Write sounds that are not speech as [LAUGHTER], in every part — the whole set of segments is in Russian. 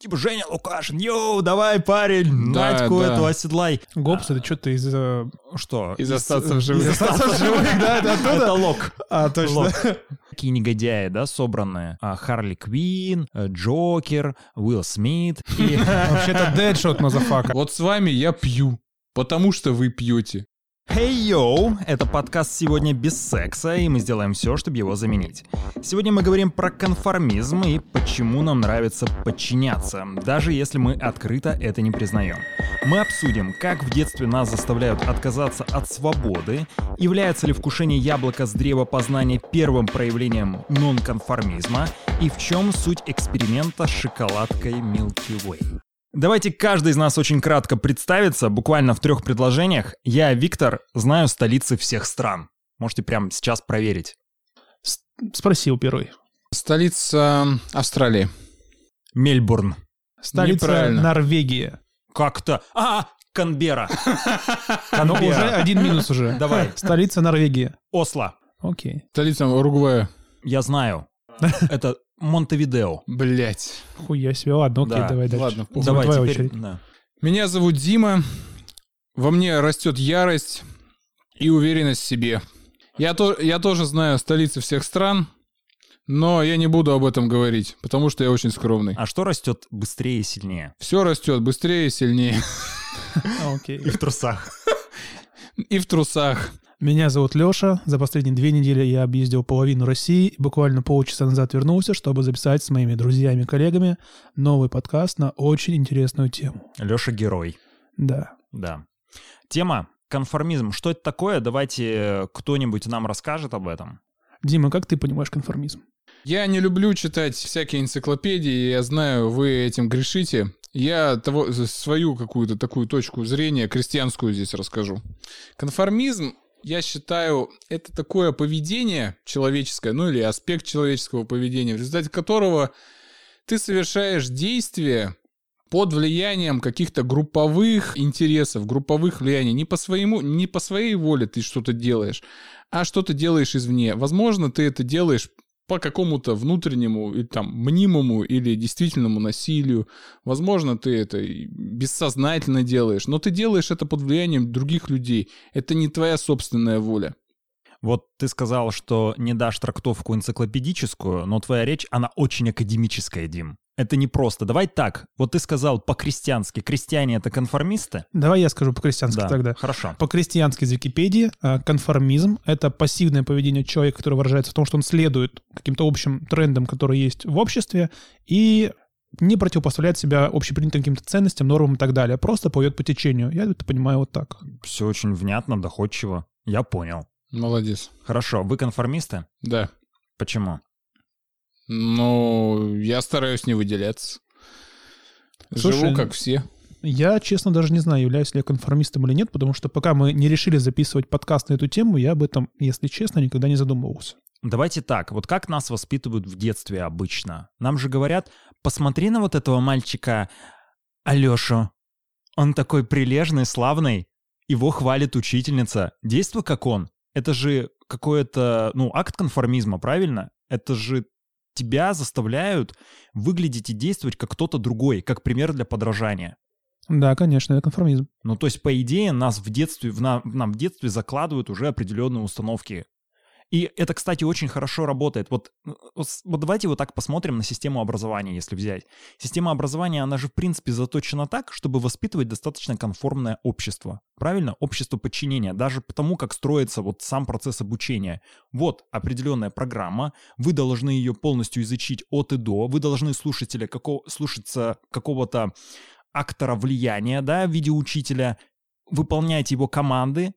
Типа, Женя Лукашин, yo, давай, парень, Да, Надьку да. эту оседлай. Гопс, это что-то из... э, Что? Из остаться в живых. Из остаться в живых, [LAUGHS] да, это оттуда? Это лок. А, точно. Лок. Такие негодяи, да, собранные. А, Харли Квин, э, Джокер, Уилл Смит. И [LAUGHS] Вообще-то Дэдшот, motherfucker. Вот с вами я пью, потому что вы пьете. Hey yo, это подкаст сегодня без секса, и мы сделаем все, чтобы его заменить. Сегодня мы говорим про конформизм и почему нам нравится подчиняться, даже если мы открыто это не признаем. Мы обсудим, как в детстве нас заставляют отказаться от свободы, является ли вкушение яблока с древа познания первым проявлением нонконформизма, и в чем суть эксперимента с шоколадкой Milky Way. Давайте каждый из нас очень кратко представится, буквально в трех предложениях. Я, Виктор, знаю столицы всех стран. Можете прямо сейчас проверить. С- Спросил первый. Столица Австралии. Мельбурн. Столица. Норвегия. Как-то... А, Канбера. [LAUGHS] Ну, уже один минус уже. Давай. Столица Норвегии. Осло. Окей. Столица Уругвая. Я знаю. [LAUGHS] Это Монтевидео. Блять. Хуя себе. Ладно, окей, Да, давай дальше. ладно, похуй. Давай твоя теперь... очередь. да. Меня зовут Дима. Во мне растет ярость и уверенность в себе. Я, то, я тоже знаю столицы всех стран, но я не буду об этом говорить, потому что я очень скромный. А что растет быстрее и сильнее? Все растет быстрее и сильнее. [LAUGHS] Окей. в трусах. И в трусах. Меня зовут Леша. За последние две недели я объездил половину России и буквально полчаса назад вернулся, чтобы записать с моими друзьями и коллегами новый подкаст на очень интересную тему. Леша герой. Да. Да. Тема конформизм. Что это такое? Давайте э, кто-нибудь нам расскажет об этом. Дима, как ты понимаешь конформизм? Я не люблю читать всякие энциклопедии, я знаю, вы этим грешите. Я того, свою какую-то такую точку зрения крестьянскую здесь расскажу. Конформизм, я считаю, это такое поведение человеческое, ну или аспект человеческого поведения, в результате которого ты совершаешь действия под влиянием каких-то групповых интересов, групповых влияний. Не по своему, не по своей воле ты что-то делаешь, а что-то делаешь извне. Возможно, ты это делаешь по какому-то внутреннему или там мнимому или действительному насилию. Возможно, ты это и бессознательно делаешь, но ты делаешь это под влиянием других людей. Это не твоя собственная воля. Вот ты сказал, что не дашь трактовку энциклопедическую, но твоя речь, она очень академическая, Дим. Это не просто. Давай так. Вот ты сказал по-крестьянски. Крестьяне — это конформисты? Давай я скажу по-крестьянски Да, тогда. хорошо. По-крестьянски из Википедии э, конформизм — это пассивное поведение человека, которое выражается в том, что он следует каким-то общим трендам, которые есть в обществе, и не противопоставляет себя общепринятым каким-то ценностям, нормам и так далее. Просто плывет по течению. Я это понимаю вот так. Все очень внятно, доходчиво. Я понял. Молодец. Хорошо. Вы конформисты? Да. Почему? Ну, я стараюсь не выделяться. Слушай, Живу как все. Я, честно, даже не знаю, являюсь ли я конформистом или нет, потому что пока мы не решили записывать подкаст на эту тему, я об этом, если честно, никогда не задумывался. Давайте так. Вот как нас воспитывают в детстве обычно? Нам же говорят, посмотри на вот этого мальчика Алешу. Он такой прилежный, славный. Его хвалит учительница. Действуй как он. Это же какой-то, ну, акт конформизма, правильно? Это же тебя заставляют выглядеть и действовать как кто-то другой, как пример для подражания. Да, конечно, это конформизм. Ну, то есть, по идее, нас в детстве, в на- нам в детстве закладывают уже определенные установки. И это, кстати, очень хорошо работает. Вот, э, вот, давайте вот так посмотрим на систему образования, если взять. Система образования, она же, в принципе, заточена так, чтобы воспитывать достаточно конформное общество. Правильно? Общество подчинения. Даже потому, как строится вот сам процесс обучения. Вот определенная программа, вы должны ее полностью изучить от и до, вы должны слушателя какого, слушаться какого-то актора влияния, да, в виде учителя, выполняете его команды,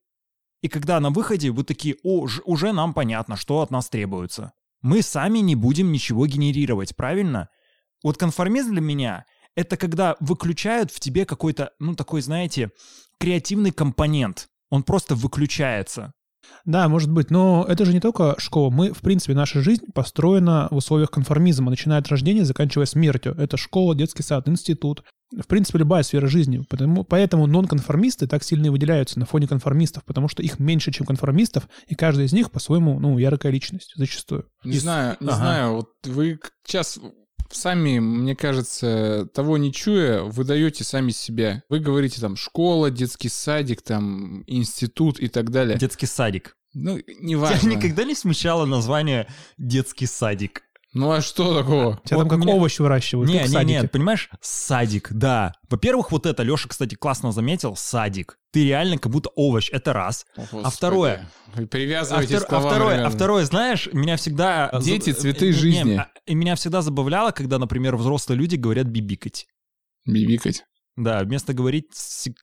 и когда на выходе вы такие, о, уже нам понятно, что от нас требуется. Мы сами не будем ничего генерировать, правильно? Вот конформизм для меня — это когда выключают в тебе какой-то, ну, такой, знаете, креативный компонент. Он просто выключается. Да, может быть, но это же не только школа. Мы, в принципе, наша жизнь построена в условиях конформизма, начиная от рождения, заканчивая смертью. Это школа, детский сад, институт. В принципе, любая сфера жизни. Потому, поэтому нонконформисты так сильно и выделяются на фоне конформистов, потому что их меньше, чем конформистов, и каждый из них по-своему, ну, яркая личность, зачастую. Не И- знаю, не ага. знаю. Вот вы сейчас сами, мне кажется, того не чуя, вы даете сами себя. Вы говорите там школа, детский садик, там институт и так далее. Детский садик. Ну, Тебя неважно. никогда не смущало название детский садик? Ну а что такого? Тебя Вот там как меня- овощи выращивают, Не, как в не, садике. не, понимаешь, садик, да. Во-первых, вот это, Леша, кстати, классно заметил, садик. Ты реально как будто овощ, это раз. О, Господи. А второе? Вы А, втор- к а словам, второе, а второе, знаешь, меня всегда... Дети, цветы э, не, жизни. а- И меня всегда забавляло, когда, например, взрослые люди говорят бибикать. Бибикать. Да, вместо говорить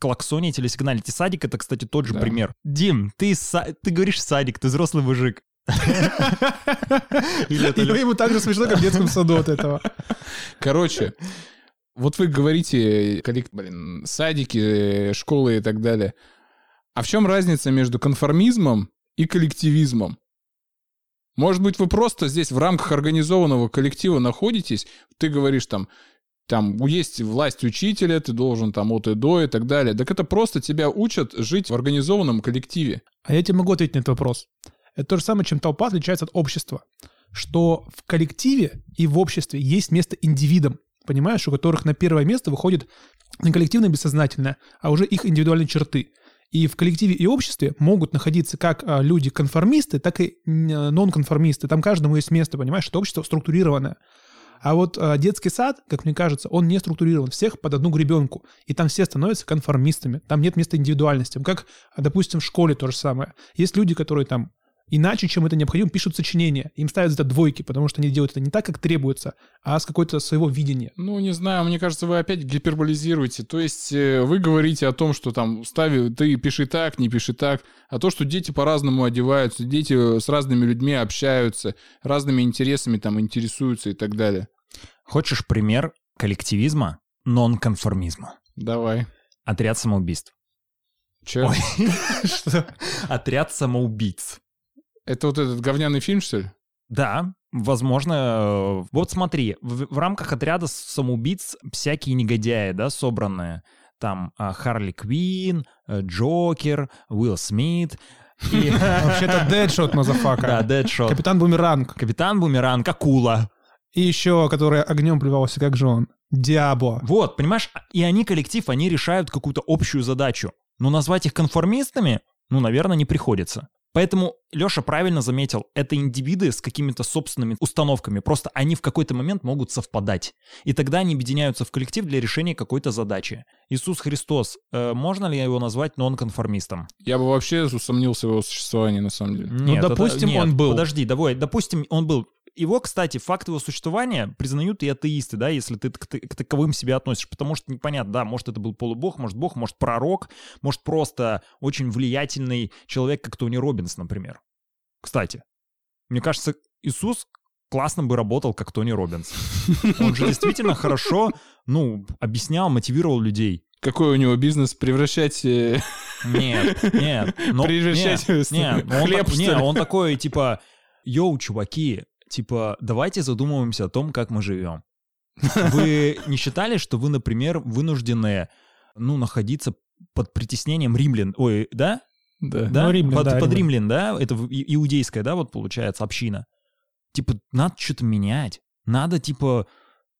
клаксонить или сигналить. И садик это, кстати, тот же Да. пример. Дим, ты, са- ты говоришь садик, ты взрослый мужик. [LAUGHS] Ему так же смешно, как в детском саду от этого. Короче, вот вы говорите, блин, садики, э, школы и так далее. А в чем разница между конформизмом и коллективизмом? Может быть, вы просто здесь в рамках организованного коллектива находитесь, ты говоришь там, там есть власть учителя, ты должен там от и до и так далее. Так это просто тебя учат жить в организованном коллективе. А я тебе могу ответить на этот вопрос. Это то же самое, чем толпа отличается от общества. Что в коллективе и в обществе есть место индивидам, понимаешь, у которых на первое место выходит не коллективное бессознательное, а уже их индивидуальные черты. И в коллективе и обществе могут находиться как а, люди-конформисты, так и н- нонконформисты. Там каждому есть место, понимаешь, это общество структурированное. А вот а, детский сад, как мне кажется, он не структурирован. Всех под одну гребенку. И там все становятся конформистами. Там нет места индивидуальностям. Как, а, допустим, в школе то же самое. Есть люди, которые там иначе, чем это необходимо, пишут сочинения. Им ставят за это двойки, потому что они делают это не так, как требуется, а с какой-то своего видения. Ну, не знаю, мне кажется, вы опять гиперболизируете. То есть э, вы говорите о том, что там стави, ты пиши так, не пиши так, а то, что дети по-разному одеваются, дети с разными людьми общаются, разными интересами там интересуются и так далее. Хочешь пример коллективизма, нонконформизма? Давай. Отряд самоубийств. Че? Ой. [LAUGHS] Отряд самоубийц. Это вот этот говняный фильм, что ли? Да, возможно. э, Вот смотри, в, в рамках отряда самоубийц всякие негодяи, да, собранные. Там а, Харли Квин, э, Джокер, Уилл Смит. И, [LAUGHS] Вообще-то Дэдшот, да, motherfucker. Дэдшот. Капитан Бумеранг. Капитан Бумеранг, Акула. И еще, который огнем плевался, как же он. Диабло. Вот, понимаешь, и они коллектив, они решают какую-то общую задачу. Но назвать их конформистами, ну, наверное, не приходится. Поэтому Леша правильно заметил, это индивиды с какими-то собственными установками, просто они в какой-то момент могут совпадать. И тогда они объединяются в коллектив для решения какой-то задачи. Иисус Христос, э, можно ли его назвать нонконформистом? Я бы вообще усомнился в его существовании, на самом деле. Нет, это- Ну, допустим, нет, он был. Подожди, давай, допустим, он был. Его, кстати, факт его существования признают и атеисты, да, если ты к, к таковым себя относишь, потому что непонятно, да, может это был полубог, может бог, может пророк, может просто очень влиятельный человек, как Тони Робинс, например. Кстати, мне кажется, Иисус классно бы работал, как Тони Робинс. Он же действительно хорошо, ну, объяснял, мотивировал людей. Какой у него бизнес? Превращать... э, Нет, нет. Но, Превращать нет, нет, он хлеб, так- что не, ли? он такой, типа, yo, чуваки, типа, давайте задумываемся о том, как мы живем. Вы [LAUGHS] не считали, что вы, например, вынуждены, ну, находиться под притеснением римлян, ой, да? Да. Да? Ну, римлян, под, да, под римлян. да? Это иудейская, да, вот получается, община. Типа, надо что-то менять. Надо, типа,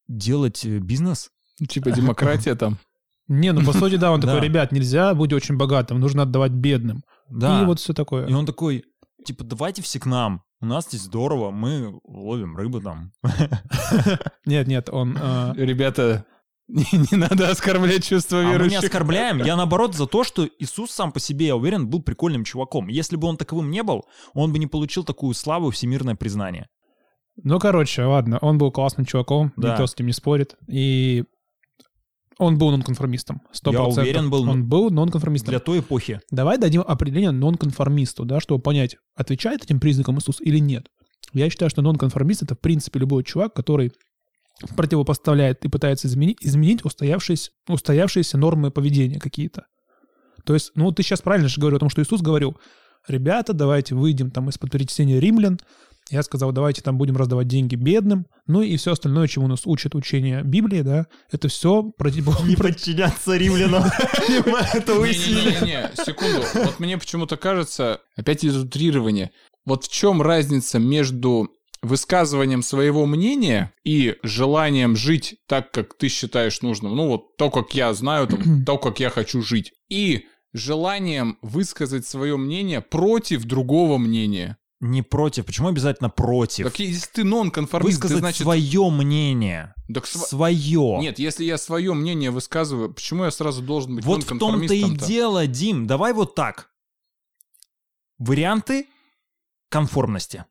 делать э, бизнес. Типа демократия там. [LAUGHS] Не, ну по сути, да, он [LAUGHS] такой, ребят, нельзя быть очень богатым, нужно отдавать бедным. Да. И вот все такое. И он такой, типа, давайте все к нам. У нас здесь здорово, мы ловим рыбу там. [LAUGHS] Нет, нет, он... э, Ребята, [LAUGHS] не, не надо оскорблять чувства А мы не верующих. оскорбляем. Я [LAUGHS] наоборот за то, что Иисус сам по себе, я уверен, был прикольным чуваком. Если бы он таковым не был, он бы не получил такую славу и всемирное признание. Ну, короче, ладно, он был классным чуваком, Да. никто с этим не спорит. И он был нонконформистом. 100%. Я уверен, был Он был нонконформистом. Для той эпохи. Давай дадим определение нонконформисту, да, чтобы понять, отвечает этим признакам Иисус или нет. Я считаю, что нонконформист — это, в принципе, любой чувак, который противопоставляет и пытается изменить, изменить устоявшиеся, устоявшиеся нормы поведения какие-то. То есть, ну, ты сейчас правильно же говорил о том, что Иисус говорил, ребята, давайте выйдем там из-под притеснения римлян. Я сказал, давайте там будем раздавать деньги бедным. Ну и все остальное, чему нас учит учение Библии, да, это все против... подчиняться римлянам. [LAUGHS] Это Не-не-не, секунду. Вот мне почему-то кажется, опять из утрирования. Вот в чем разница между высказыванием своего мнения и желанием жить так, как ты считаешь нужным. Ну вот то, как я знаю, там, [CLEARS THROAT] то, как я хочу жить. И желанием высказать свое мнение против другого мнения. Не против. Почему обязательно против? Так если ты нон-конформист, ты, Высказать значит... свое мнение. Так св- Свое. Нет, если я свое мнение высказываю, почему я сразу должен быть Вот в том-то и дело, Дим. Давай вот так. Варианты конформности.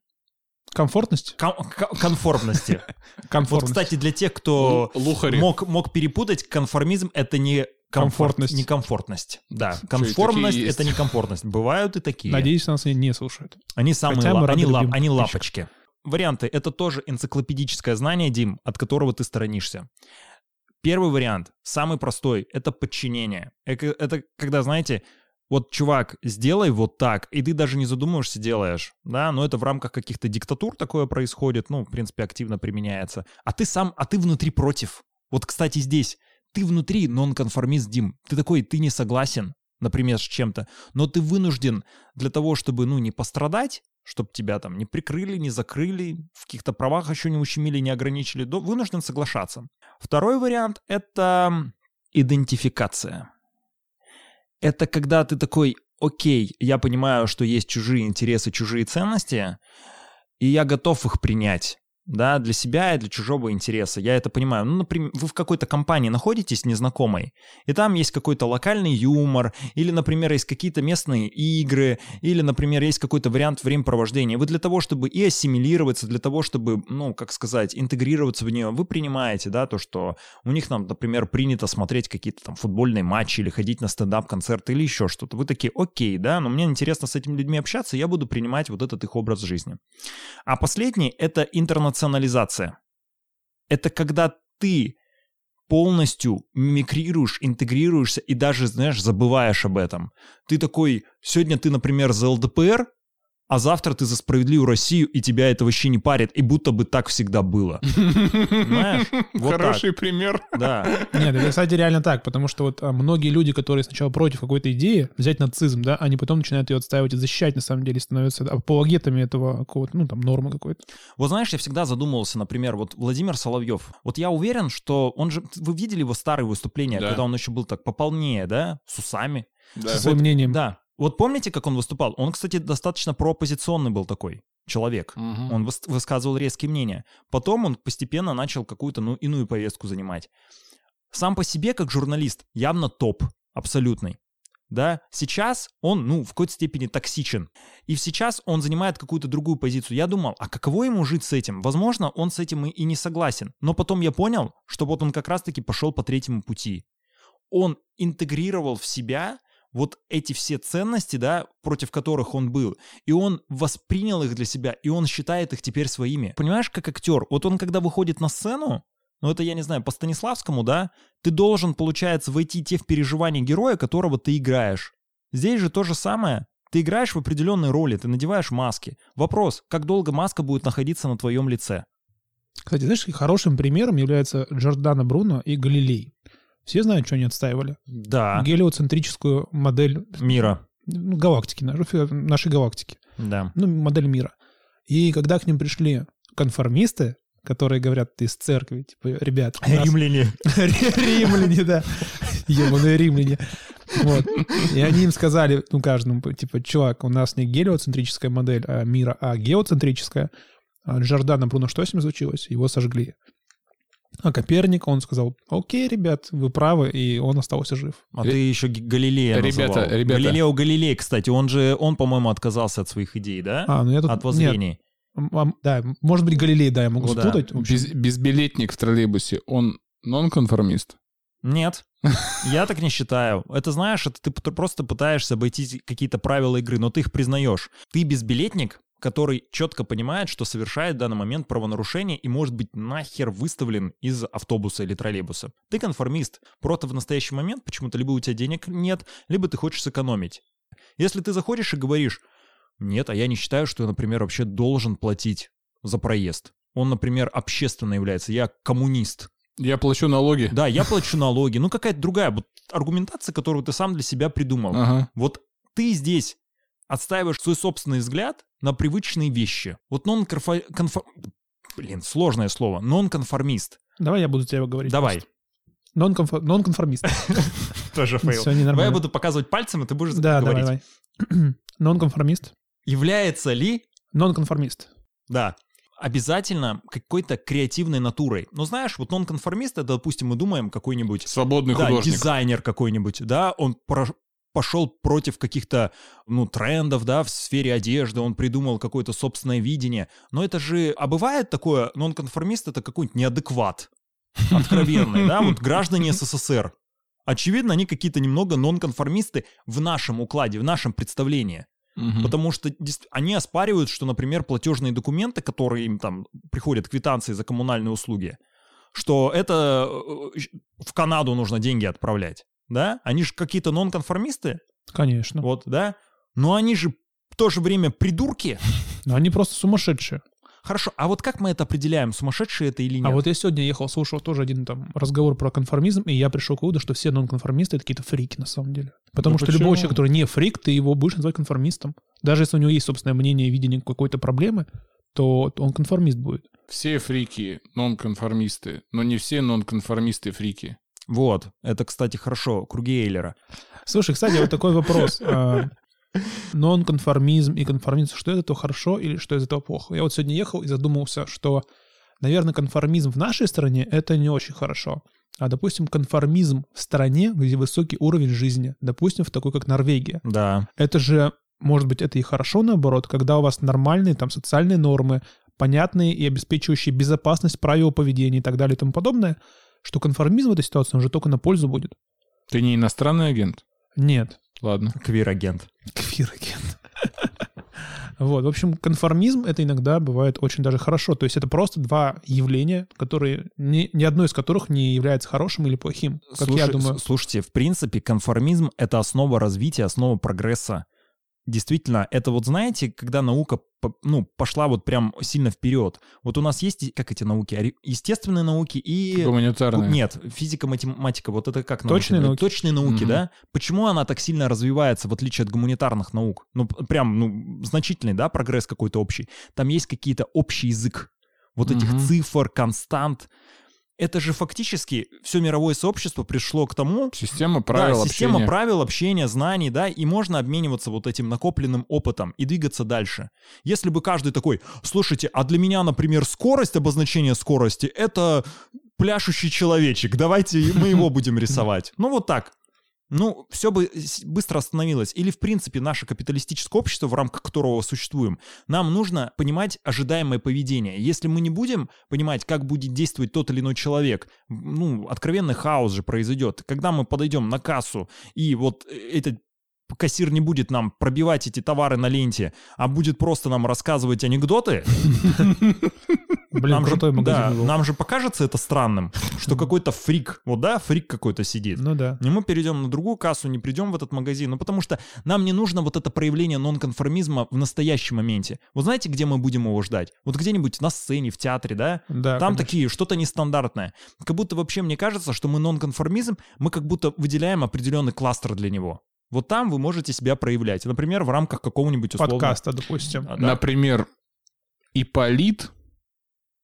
Комфортность? Кон- конформности. [LAUGHS] Вот, Комфортность. кстати, для тех, кто мог, мог перепутать, конформизм — это не Комфортность. не комфортность. Да, конформность это есть. не комфортность. Бывают и такие. Надеюсь, нас не, не слушают. Они самые Хотя мы ла- рады они, лап- они лапочки. Варианты — это тоже энциклопедическое знание, Дим, от которого ты сторонишься. Первый вариант, самый простой, это подчинение. Это, это когда, знаете, вот, чувак, сделай вот так, и ты даже не задумываешься, делаешь, да, но это в рамках каких-то диктатур такое происходит, ну, в принципе, активно применяется. А ты сам, а ты внутри против. Вот, кстати, здесь, ты внутри нонконформист, Дим, ты такой, ты не согласен, например, с чем-то, но ты вынужден для того, чтобы, ну, не пострадать, чтобы тебя там не прикрыли, не закрыли, в каких-то правах еще не ущемили, не ограничили, вынужден соглашаться. Второй вариант — это идентификация. Это когда ты такой, окей, я понимаю, что есть чужие интересы, чужие ценности, и я готов их принять. Да, для себя и для чужого интереса. Я это понимаю. Ну, например, вы в какой-то компании находитесь незнакомой, и там есть какой-то локальный юмор, или, например, есть какие-то местные игры, или, например, есть какой-то вариант времяпровождения. Вы для того, чтобы и ассимилироваться, для того, чтобы, ну, как сказать, интегрироваться в нее, вы принимаете, да, то, что у них, там, например, принято смотреть какие-то там футбольные матчи или ходить на стендап-концерты или еще что-то. Вы такие, окей, да, но мне интересно с этими людьми общаться, я буду принимать вот этот их образ жизни. А последний — это интернационализация. Это когда ты полностью мимикрируешь, интегрируешься и даже, знаешь, забываешь об этом. Ты такой, сегодня ты, например, за ЛДПР, а завтра ты за справедливую Россию, и тебя это вообще не парит, и будто бы так всегда было. Понимаешь? Вот Хороший пример. Да. Нет, это, кстати, реально так, потому что вот а, многие люди, которые сначала против какой-то идеи, взять нацизм, да, они потом начинают ее отстаивать и защищать, на самом деле, становятся апологетами этого какого-то, ну, там, нормы какой-то. Вот знаешь, я всегда задумывался, например, вот Владимир Соловьев. Вот я уверен, что он же... Вы видели его старые выступления, Да. когда он еще был так пополнее, да? С усами. Да. Со своим мнением. Да. Вот помните, как он выступал? Он, кстати, достаточно прооппозиционный был такой человек. Мгм. Он выс- высказывал резкие мнения. Потом он постепенно начал какую-то ну, иную повестку занимать. Сам по себе, как журналист, явно топ, абсолютный. Да, сейчас он, ну, в какой-то степени токсичен. И сейчас он занимает какую-то другую позицию. Я думал, а каково ему жить с этим? Возможно, он с этим и, и не согласен. Но потом я понял, что вот он как раз-таки пошел по третьему пути. Он интегрировал в себя вот эти все ценности, да, против которых он был, и он воспринял их для себя, и он считает их теперь своими. Понимаешь, как актер, вот он когда выходит на сцену, ну это я не знаю, по Станиславскому, да, ты должен, получается, войти те в переживания героя, которого ты играешь. Здесь же то же самое. Ты играешь в определенной роли, ты надеваешь маски. Вопрос, как долго маска будет находиться на твоем лице? Кстати, знаешь, хорошим примером является Джордано Бруно и Галилей. Все знают, что они отстаивали. Да, Гелиоцентрическую модель мира. ну, галактики, нашей, галактики. Да. Ну, модель мира. И когда к ним пришли конформисты, которые говорят, из церкви, типа, ребят, нас- Римляне. [LAUGHS] Римляне, да. Ебаные римляне. Вот. И они им сказали, ну, каждому, типа, чувак, у нас не гелиоцентрическая модель а мира, а геоцентрическая. А Джордано Бруно, что с ним случилось? Его сожгли. А Коперник, он сказал, окей, ребят, вы правы, и он остался жив. А Ре- ты еще Галилея Ребята, называл. ребята. Галилео Галилей, кстати, он же, он, по-моему, отказался от своих идей, да? А, ну я тут... От воззрений. Нет, м, да, может быть, Галилей, да, я могу Ну да. спутать. Общем, Без- безбилетник в троллейбусе, он нонконформист? Нет, [LAUGHS] я так не считаю. Это знаешь, это ты просто пытаешься обойти какие-то правила игры, но ты их признаешь. Ты безбилетник, который четко понимает, что совершает в данный момент правонарушение и может быть нахер выставлен из автобуса или троллейбуса. Ты конформист. Просто в настоящий момент почему-то либо у тебя денег нет, либо ты хочешь сэкономить. Если ты заходишь и говоришь, нет, а я не считаю, что я, например, вообще должен платить за проезд. Он, например, общественно является. Я коммунист. Я плачу налоги. Да, я плачу налоги. Ну, какая-то другая вот аргументация, которую ты сам для себя придумал. Ага. Вот ты здесь отстаиваешь свой собственный взгляд на привычные вещи. Вот нон-конфор... Блин, сложное слово. Нон-конформист. Давай я буду тебя говорить. Давай. Нон-конфор- Нон-конформист. [LAUGHS] Тоже фейл. Давай я буду показывать пальцем, и ты будешь Да, давай, говорить. давай. [CLEARS THROAT] Нон-конформист. Является ли Нон-конформист. Да. Обязательно какой-то креативной натурой. Ну, знаешь, вот нонконформист, это, допустим, мы думаем, какой-нибудь Свободный да, художник. дизайнер какой-нибудь, да, он про- пошел против каких-то, ну, трендов, да, в сфере одежды, он придумал какое-то собственное видение. Но это же, а бывает такое, нонконформист это какой-нибудь неадекват, откровенный, да, вот граждане СССР. Очевидно, они какие-то немного нонконформисты в нашем укладе, в нашем представлении. Мгм. Потому что они оспаривают, что, например, платежные документы, которые им там приходят, квитанции за коммунальные услуги, что это э, в Канаду нужно деньги отправлять, да? Они же какие-то нонконформисты, Конечно. вот, да? Но они же в то же время придурки. [LAUGHS] Но они просто сумасшедшие. Хорошо, а вот как мы это определяем, сумасшедшие это или нет? А вот я сегодня ехал, слушал тоже один там разговор про конформизм, и я пришел к выводу, что все нонконформисты — это какие-то фрики на самом деле. Потому Ну что почему? любой человек, который не фрик, ты его будешь называть конформистом. Даже если у него есть собственное мнение, видение какой-то проблемы, то он конформист будет. Все фрики нонконформисты, но не все нонконформисты фрики. Вот, это, кстати, хорошо, круги Эйлера. Слушай, кстати, вот такой вопрос. [LAUGHS] А, Нонконформизм и конформизм, что из этого хорошо или что из этого плохо? Я вот сегодня ехал и задумался, что, наверное, конформизм в нашей стране — это не очень хорошо. А, допустим, конформизм в стране, где высокий уровень жизни, допустим, в такой, как Норвегия. Да, Это же, может быть, это и хорошо, наоборот, когда у вас нормальные там социальные нормы, понятные и обеспечивающие безопасность правил поведения и так далее и тому подобное, что конформизм в этой ситуации уже только на пользу будет. Ты не иностранный агент? Нет. Ладно. квир-агент. Квир-агент. [LAUGHS] Вот, в общем, конформизм это иногда бывает очень даже хорошо. То есть это просто два явления, которые ни, ни одно из которых не является хорошим или плохим, как я Слушай- думаю. с- Слушайте, в принципе, конформизм — это основа развития, основа прогресса. Действительно, это вот знаете, когда наука ну, пошла вот прям сильно вперед. Вот у нас есть, как эти науки, естественные науки и... Гуманитарный. Нет, физика, математика, вот это как науки? Точные науки. Точные науки, Мгм. да? Почему она так сильно развивается, в отличие от гуманитарных наук? Ну, прям, ну, значительный, да, прогресс какой-то общий. Там есть какие-то общий язык вот этих Мгм. цифр, констант. Это же фактически все мировое сообщество пришло к тому, Система правил да, система общения. правил общения, знаний, да, и можно обмениваться вот этим накопленным опытом и двигаться дальше. Если бы каждый такой, слушайте, а для меня, например, скорость, обозначение скорости, это пляшущий человечек, давайте мы его будем рисовать. Ну вот так. Ну, все бы быстро остановилось. Или, в принципе, наше капиталистическое общество, в рамках которого существуем, нам нужно понимать ожидаемое поведение. Если мы не будем понимать, как будет действовать тот или иной человек, ну, откровенный хаос же произойдет. Когда мы подойдем на кассу, и вот этот кассир не будет нам пробивать эти товары на ленте, а будет просто нам рассказывать анекдоты, [LAUGHS] [LAUGHS] Блин, нам, же, магазин да, был. нам же покажется это странным, что какой-то фрик, вот да, фрик какой-то сидит. Ну да. И мы перейдем на другую кассу, не придем в этот магазин. Ну, потому что нам не нужно вот это проявление нонконформизма в настоящем моменте. Вот знаете, где мы будем его ждать? Вот где-нибудь на сцене, в театре, да? Да, Там конечно. такие, что-то нестандартное. Как будто вообще мне кажется, что мы нонконформизм, мы как будто выделяем определенный кластер для него. Вот там вы можете себя проявлять. Например, в рамках какого-нибудь условно... подкаста, допустим. А, да. Например, Иполит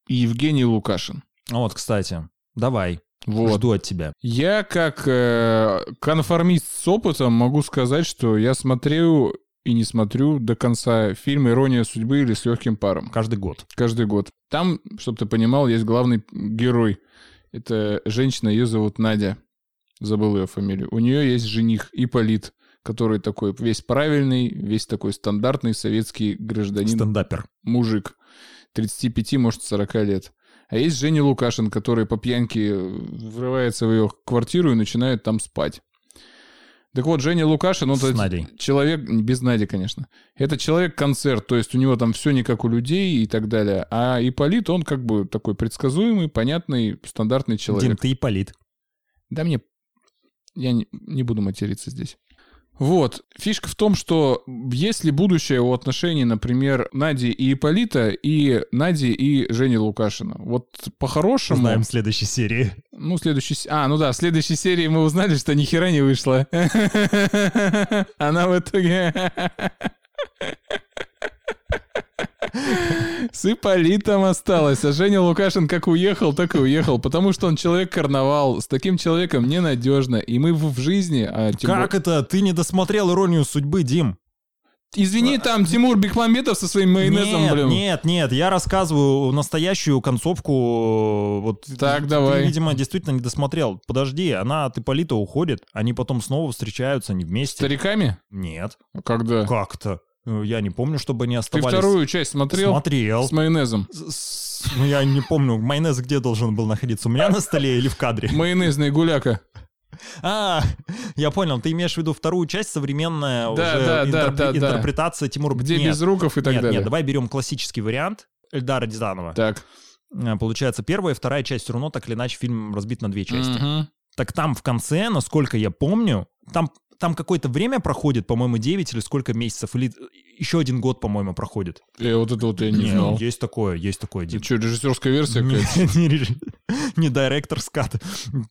и Евгений Лукашин. А Вот, кстати, давай, Вот. жду от тебя. Я как э, конформист с опытом могу сказать, что я смотрю и не смотрю до конца фильм «Ирония судьбы» или «С легким паром» Каждый год. каждый год. Там, чтобы ты понимал, есть главный герой. Это женщина, ее зовут Надя. Забыл ее фамилию. У нее есть жених Иполит, который такой весь правильный, весь такой стандартный советский гражданин Стендапер. мужик. 35, может, 40 лет. А есть Женя Лукашин, который по пьянке э, врывается в ее квартиру и начинает там спать. Так вот, Женя Лукашин, он человек, без Нади, конечно. Это человек-концерт, то есть у него там все не как у людей и так далее. А Иполит, он как бы такой предсказуемый, понятный, стандартный человек. Дим, ты Ипполит. Да мне... Я не, не буду материться здесь. Вот. Фишка в том, что есть ли будущее у отношений, например, Нади и Иполита и Нади и Жени Лукашина? Вот по-хорошему... Узнаем в следующей серии. Ну, следующий... с- А, ну да, в следующей серии мы узнали, что ни хера не вышло. [LAUGHS] Она в итоге... [LAUGHS] С Ипполитом осталось, а Женя Лукашин как уехал, так и уехал, потому что он человек-карнавал. С таким человеком ненадежно, и мы в жизни... а Как это? Ты не досмотрел «Иронию судьбы», Дим? Извини, там Тимур Бекмамбетов со своим майонезом, нет, блин. нет, нет, я рассказываю настоящую концовку. Вот Так, ты, давай. Ты, видимо, действительно не досмотрел. Подожди, она от Ипполита уходит, они потом снова встречаются, они вместе. Стариками? Нет, Когда? как-то. Э, Я не помню, чтобы они Ты оставались. вторую часть смотрел? Смотрел. С майонезом. С- Ну, я не помню, майонез где должен был находиться? У меня на столе или в кадре? Майонезный гуляка. А, я понял, ты имеешь в виду вторую часть, современная Да, уже да, да, интерпре- да, да. интерпретация Тимура Где Нет, без руков и так нет, далее. нет, давай берем классический вариант Эльдара Рязанова. Так. Э, Получается, первая и вторая часть все равно так или иначе фильм разбит на две части. Мгм. Так там в конце, насколько я помню, там, там какое-то время проходит, по-моему, 9 или сколько месяцев, или еще один год, по-моему, проходит. Э, вот это вот я не знал. есть такое, есть такое. Это что, режиссерская версия Не, какая-то? [LAUGHS] не не директор скат.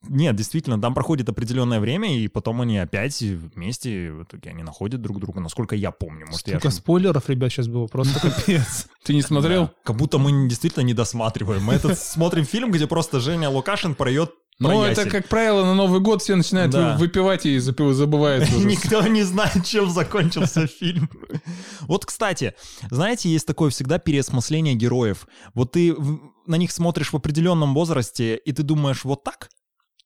Нет, действительно, там проходит определенное время, и потом они опять вместе, в итоге они находят друг друга, насколько я помню. Может, я Сколько ошиб- спойлеров, ребят, сейчас было, просто [LAUGHS] капец. Ты не смотрел? Как будто мы не- действительно не досматриваем. Мы этот смотрим фильм, где просто Женя Лукашин поет про Ну, это, как правило, на Новый год все начинают Да. вы- выпивать и [LAUGHS] уже. Никто не знает, чем закончился фильм. Вот, кстати, знаете, есть такое всегда переосмысление героев. Вот ты на них смотришь в определенном возрасте, и ты думаешь, вот так?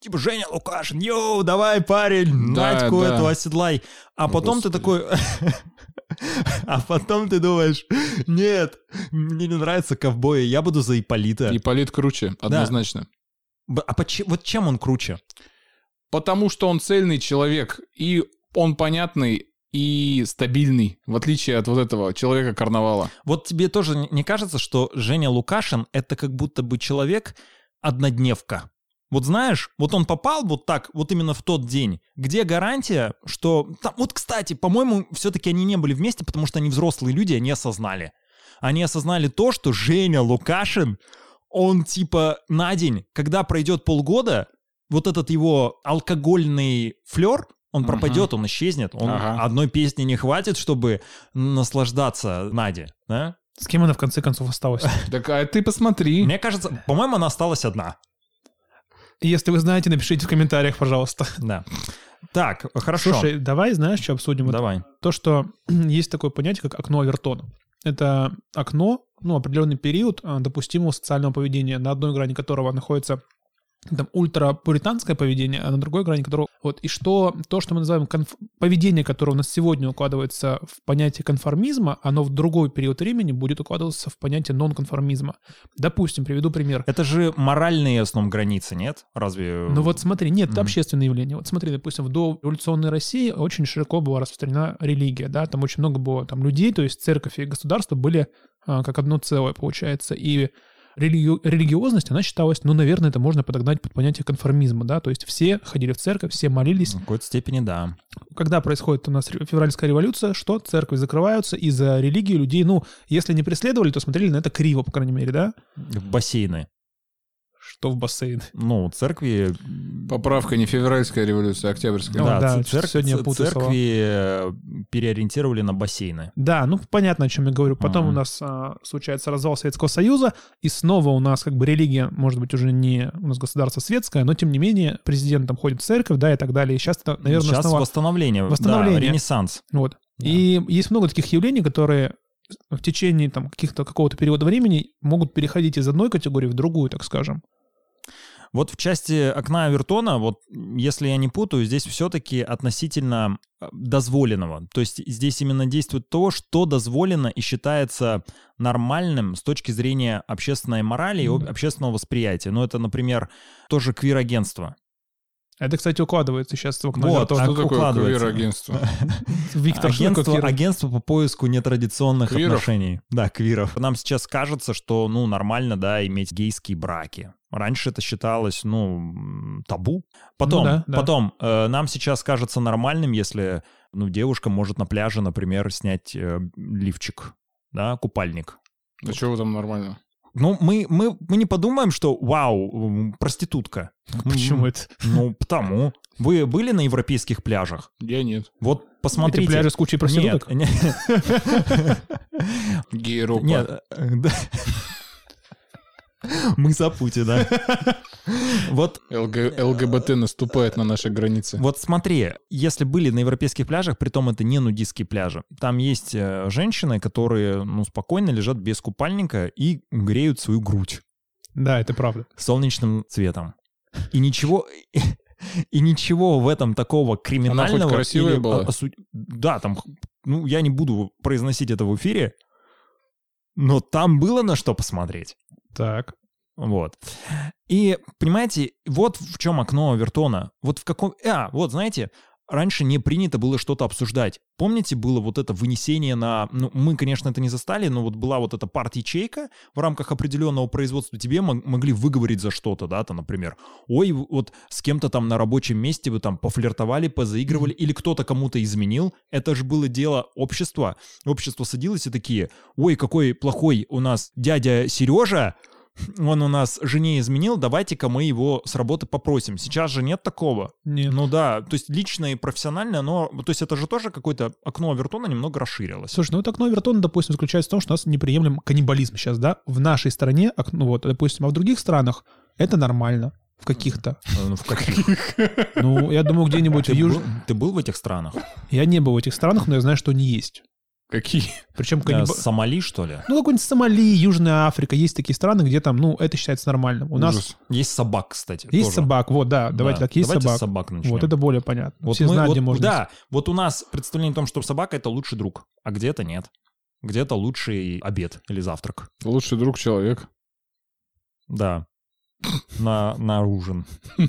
Типа, Женя Лукашин, йоу, давай, парень, Да, Надьку да. эту оседлай. А потом ты такой... [LAUGHS] А потом ты думаешь, нет, мне не нравятся ковбои, я буду за Ипполита. И Полит круче, однозначно. А почи- вот чем он круче? Потому что он цельный человек, и он понятный и стабильный, в отличие от вот этого человека-карнавала. Вот тебе тоже не- не кажется, что Женя Лукашин — это как будто бы человек однодневка? Вот знаешь, вот он попал вот так, вот именно в тот день, где гарантия, что... Там, вот, кстати, по-моему, все-таки они не были вместе, потому что они взрослые люди, они осознали. Они осознали то, что Женя Лукашин, он типа на день, когда пройдет полгода, вот этот его алкогольный флер, он Мгм. пропадет, он исчезнет. Он Ага. одной песни не хватит, чтобы наслаждаться Наде, да? С кем она в конце концов осталась? [LAUGHS] Так а ты посмотри. Мне кажется, по-моему, она осталась одна. Если вы знаете, напишите в комментариях, пожалуйста. [LAUGHS] Да. Так, хорошо. Слушай, давай, знаешь, что обсудим? Вот Давай. то, что [CLEARS THROAT] есть такое понятие, как окно Авертона. Это окно, ну, определенный период а, допустимого социального поведения, на одной грани которого находится там ультрапуританское поведение, а на другой грани которого... Вот, и что то, что мы называем конф- поведение, которое у нас сегодня укладывается в понятие конформизма, оно в другой период времени будет укладываться в понятие нонконформизма. Допустим, приведу пример. Это же моральные в основном границы, нет? Разве... Ну вот смотри, нет, это Мгм. общественное явление. Вот смотри, допустим, в дореволюционной России очень широко была распространена религия, да, там очень много было там людей, то есть церковь и государство были а, как одно целое, получается, и религи- религиозность, она считалась, ну, наверное, это можно подогнать под понятие конформизма, да, то есть все ходили в церковь, все молились. В какой-то степени, да. Когда происходит у нас февральская революция, что церкви закрываются из-за религии людей, ну, если не преследовали, то смотрели на это криво, по крайней мере, да, Бассейны. Что в бассейн. Ну, церкви... Поправка не февральская революция, а октябрьская. Ну, да, да, церк- сегодня путаю слова. церкви э, переориентировали на бассейны. Да, ну понятно, о чем я говорю. Потом Ага. у нас а, случается развал Советского Союза, и снова у нас как бы религия, может быть, уже не у нас государство светское, но тем не менее президент там ходит в церковь, да, и так далее. И сейчас это, наверное, Сейчас основа- восстановление. Восстановление. Да, ренессанс. Вот. Да. И есть много таких явлений, которые в течение там каких-то какого-то периода времени могут переходить из одной категории в другую, так скажем. Вот в части окна Авертона, вот если я не путаю, здесь все-таки относительно э, дозволенного. То есть здесь именно действует то, что дозволено и считается нормальным с точки зрения общественной морали и общественного восприятия. Ну, это, например, тоже квир-агентство. Это, кстати, укладывается сейчас в окно Вот, Авертона. а Что такое укладывается. квир-агентство? [LAUGHS] Виктор, агентство, агентство по поиску нетрадиционных Квиров? отношений. Да, квиров. Нам сейчас кажется, что, ну, нормально, да, иметь гейские браки. Раньше это считалось, ну, табу. Потом, Ну да, да. потом, э, нам сейчас кажется нормальным, если, ну, девушка может на пляже, например, снять э, лифчик, да, купальник. Да чего там нормально? Ну, мы, мы, мы не подумаем, что, вау, проститутка. [LAUGHS] Почему это? Ну, потому. Вы были на европейских пляжах? Я нет. Вот посмотрите. Эти пляжи с кучей проституток? Нет, нет. [LAUGHS] Гейропа. Нет, э. [LAUGHS] Мы за Путина. Вот, ЛГ- ЛГБТ наступает на наши границы. вот смотри, если были на европейских пляжах, притом это не нудистские пляжи, там есть э, женщины, которые ну, спокойно лежат без купальника и греют свою грудь Да, это правда. солнечным цветом. И ничего... [LAUGHS] И ничего в этом такого криминального... красивая или была? осу- Да, там... Ну, я не буду произносить это в эфире, но там было на что посмотреть. Так. Вот. И, понимаете, вот в чем окно Вертона. Вот в каком... А, вот, знаете, раньше не принято было что-то обсуждать. Помните, было вот это вынесение на... Ну, мы, конечно, это не застали, но вот была вот эта парт-ячейка в рамках определенного производства. Тебе мог- могли выговорить за что-то, да, там, например. Ой, вот с кем-то там на рабочем месте вы там пофлиртовали, позаигрывали, или кто-то кому-то изменил. Это же было дело общества. Общество садилось и такие, ой, какой плохой у нас дядя Сережа, он у нас жене изменил, давайте-ка мы его с работы попросим. Сейчас же нет такого. Нет. Ну да, то есть личное и профессиональное, но... То есть это же тоже какое-то окно Авертона немного расширилось. Слушай, ну вот окно Вертона, допустим, заключается в том, что у нас неприемлем каннибализм сейчас, да? В нашей стране, окно, вот, допустим, а в других странах это нормально. В каких-то. Ну, в каких? Ну, я думаю, где-нибудь в Юж... ты был в этих странах? Я не был в этих странах, но я знаю, что они есть. Какие? Причем канниба... Сомали, что ли? Ну, какой-нибудь Сомали, Южная Африка, есть такие страны, где там, ну, это считается нормальным. У нас Ужас. Есть собак, кстати. есть тоже. собак, вот, да, давайте Да. так, есть Давайте собак. собак начнем. Вот это более понятно. Вот Все мы- знают, вот- где можно. Да, вот у нас представление о том, что собака — это лучший друг, а где-то нет. Где-то лучший обед или завтрак. Лучший друг человек. Да. На, на ужин. [LAUGHS]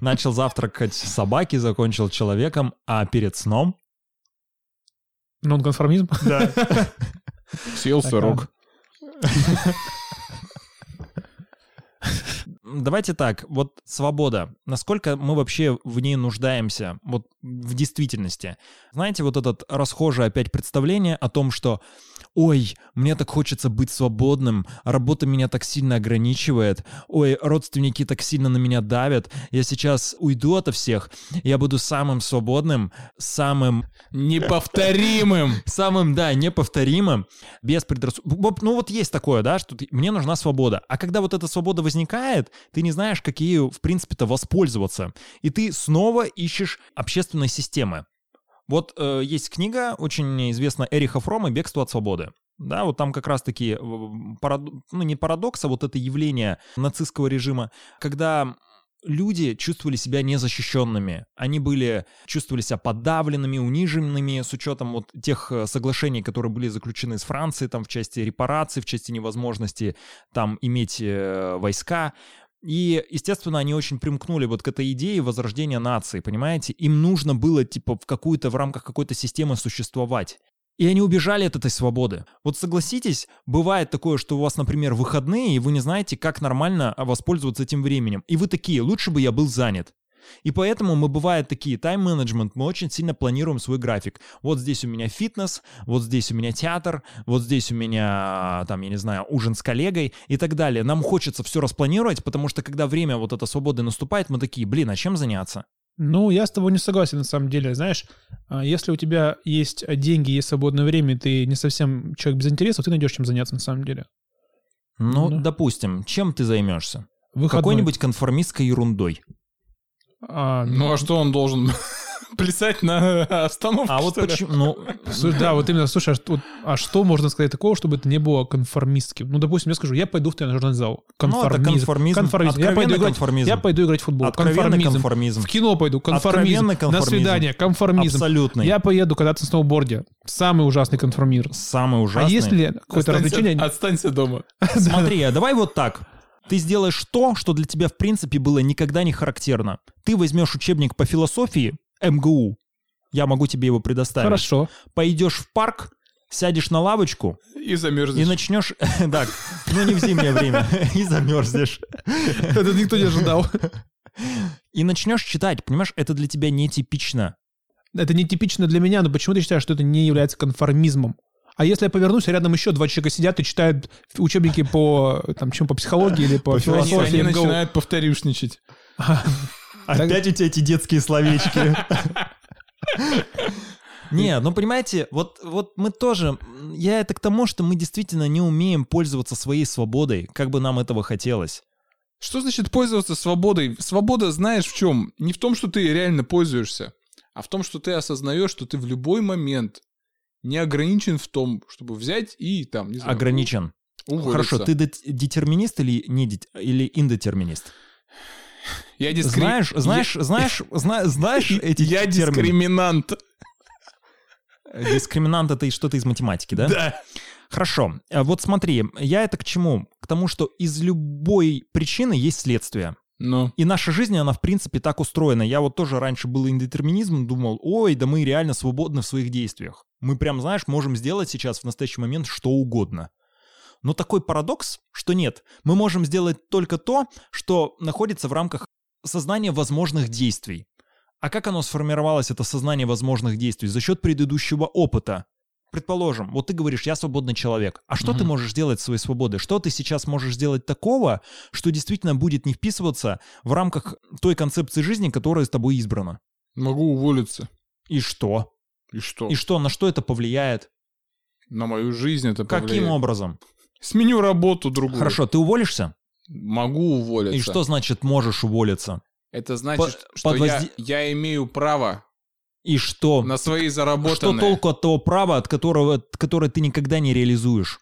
Начал завтракать собаки, закончил человеком, а перед сном... Нонконформизм? Да. [LAUGHS] Съел сырок. Давайте так, вот свобода. Насколько мы вообще в ней нуждаемся, вот в действительности? Знаете, вот этот расхожее опять представление о том, что «Ой, мне так хочется быть свободным, работа меня так сильно ограничивает, ой, родственники так сильно на меня давят, я сейчас уйду ото всех, я буду самым свободным, самым Неповторимым. самым, да, неповторимым, без предрассудков. Ну вот есть такое, да, что ты- мне нужна свобода. А когда вот эта свобода возникает, ты не знаешь, как ею, в принципе-то, воспользоваться. И ты снова ищешь общественной системы. Вот э, есть книга, очень известная Эриха Фрома «Бегство от свободы». Да, вот там как раз-таки, парад- ну не парадокс, а вот это явление нацистского режима, когда люди чувствовали себя незащищенными. Они были, чувствовали себя подавленными, униженными с учетом вот тех э, соглашений, которые были заключены с Францией, там в части репараций, в части невозможности там иметь э, войска. И, естественно, они очень примкнули вот к этой идее возрождения нации, понимаете? Им нужно было, типа, в какую-то, в рамках какой-то системы существовать. И они убежали от этой свободы. Вот согласитесь, бывает такое, что у вас, например, выходные, и вы не знаете, как нормально воспользоваться этим временем. И вы такие, лучше бы я был занят. И поэтому мы бывает такие тайм-менеджмент, мы очень сильно планируем свой график. Вот здесь у меня фитнес, вот здесь у меня театр, вот здесь у меня, там, я не знаю, ужин с коллегой и так далее. Нам хочется все распланировать, потому что когда время вот это свободы наступает, мы такие, блин, а чем заняться? Ну, я с тобой не согласен, на самом деле. Знаешь, а, если у тебя есть деньги, есть свободное время, и ты не совсем человек без интересов, ты найдешь чем заняться, на самом деле. Ну, Ну да. допустим, чем ты займешься? Выходной. Какой-нибудь конформистской ерундой. А, Ну а что он должен [LAUGHS] плясать на остановке? А вот почему? Ну, да, вот именно, слушай, а что, а что можно сказать такого, чтобы это не было конформистским? Ну, допустим, я скажу, я пойду в тренажерный зал. ну, это конформизм. Я пойду, играть, конформизм. я пойду играть в футбол. Откровенный Конформизм. конформизм. В кино пойду. Конформизм. Откровенный На конформизм. свидание. Конформизм. Абсолютный. Я поеду кататься на сноуборде. Самый ужасный конформизм. Самый А ужасный. если какое-то развлечение... Останься дома. [LAUGHS] Смотри, а давай вот так. Ты сделаешь то, что для тебя в принципе было никогда не характерно. Ты возьмешь учебник по философии МГУ, я могу тебе его предоставить. Хорошо. Пойдешь в парк, сядешь на лавочку И и замерзнешь. начнешь... [LAUGHS] Так, ну не в зимнее время, [LAUGHS] и замерзнешь. Это никто не ожидал. [LAUGHS] И начнешь читать, понимаешь, это для тебя нетипично. Это нетипично для меня, но почему ты считаешь, что это не является конформизмом? А если я повернусь, а рядом еще два человека сидят и читают учебники по, там, чем, по психологии или по, Они, философии они МГУ? начинают повторюшничать. Опять у тебя эти детские словечки. Не, ну понимаете, вот, вот мы тоже, я это к тому, что мы действительно не умеем пользоваться своей свободой, как бы нам этого хотелось. Что значит пользоваться свободой? Свобода знаешь в чем? Не в том, что ты реально пользуешься, а в том, что ты осознаешь, что ты в любой момент не ограничен в том, чтобы взять и там, не знаю, Ограничен. уволиться. Хорошо, ты дет- детерминист или не дет- или индетерминист? Я дискри- Знаешь, знаешь, знаешь, зна- знаешь Я- [LAUGHS] эти Я термины? дискриминант. Дискриминант это что-то из математики, да? Да. Хорошо. А Вот смотри, я это к чему? К тому, что из любой причины есть следствие. Ну, И наша жизнь, она в принципе так устроена. Я вот тоже раньше был индетерминизм, думал, ой, да мы реально свободны в своих действиях. Мы прям, знаешь, можем сделать сейчас в настоящий момент что угодно. Но такой парадокс, что нет. Мы можем сделать только то, что находится в рамках сознания возможных действий. А как оно сформировалось, это сознание возможных действий? За счет предыдущего опыта. Предположим, вот ты говоришь, я свободный человек. А что ты Мгм. можешь сделать своей свободой? Что ты сейчас можешь сделать такого, что действительно будет не вписываться в рамках той концепции жизни, которая с тобой избрана? могу уволиться. И что? И что? И что? На что это повлияет? На мою жизнь это Каким повлияет. образом? Сменю работу другую. Хорошо, ты уволишься? Могу уволиться. И что значит можешь уволиться? Это значит, По- что под я, я имею право И что? на свои Что заработанные. толку от того права, от которого, от которое ты никогда не реализуешь?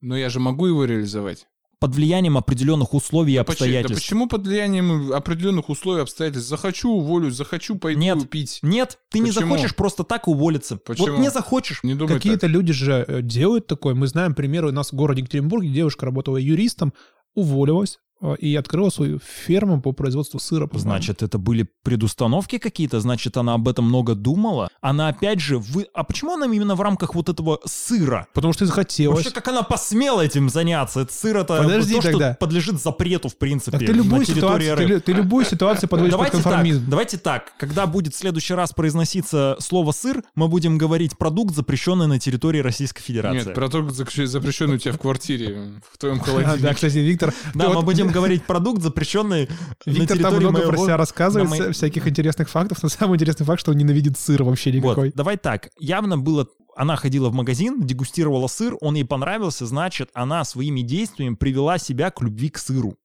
Но я же могу его реализовать. Под влиянием определенных условий и Да почему- Да обстоятельств. почему под влиянием определенных условий и обстоятельств? Захочу уволюсь, захочу пойду Нет. пить. Нет, ты не Почему? захочешь просто так уволиться. Почему? Вот не захочешь. Не Какие-то так. люди же э, делают такое. Мы знаем примеры у нас в городе Екатеринбурге. Девушка работала юристом, уволилась и открыла свою ферму по производству сыра. по-моему. Значит, это были предустановки какие-то, значит, она об этом много думала. Она опять же, вы... а почему она именно в рамках вот этого сыра? Потому что захотелось. Вообще, как она посмела этим заняться? Это сыр это Подожди то, тогда. что подлежит запрету, в принципе, Так ты любую, на территории ситуацию, ты, ты любую ситуацию подводишь под Давайте так, конформизм. давайте так. Когда будет в следующий раз произноситься слово «сыр», мы будем говорить «продукт, запрещенный на территории Российской Федерации». Нет, продукт запрещенный у тебя в квартире, в твоем [LAUGHS] А, холодильнике. да, кстати, Виктор, Да, мы будем говорить продукт, запрещенный на Виктор там много про моего... себя рассказывает, моей- вся- всяких интересных фактов, но самый интересный факт, что он ненавидит сыр вообще никакой. Вот, давай так. Явно было... Она ходила в магазин, дегустировала сыр, он ей понравился, значит, она своими действиями привела себя к любви к сыру.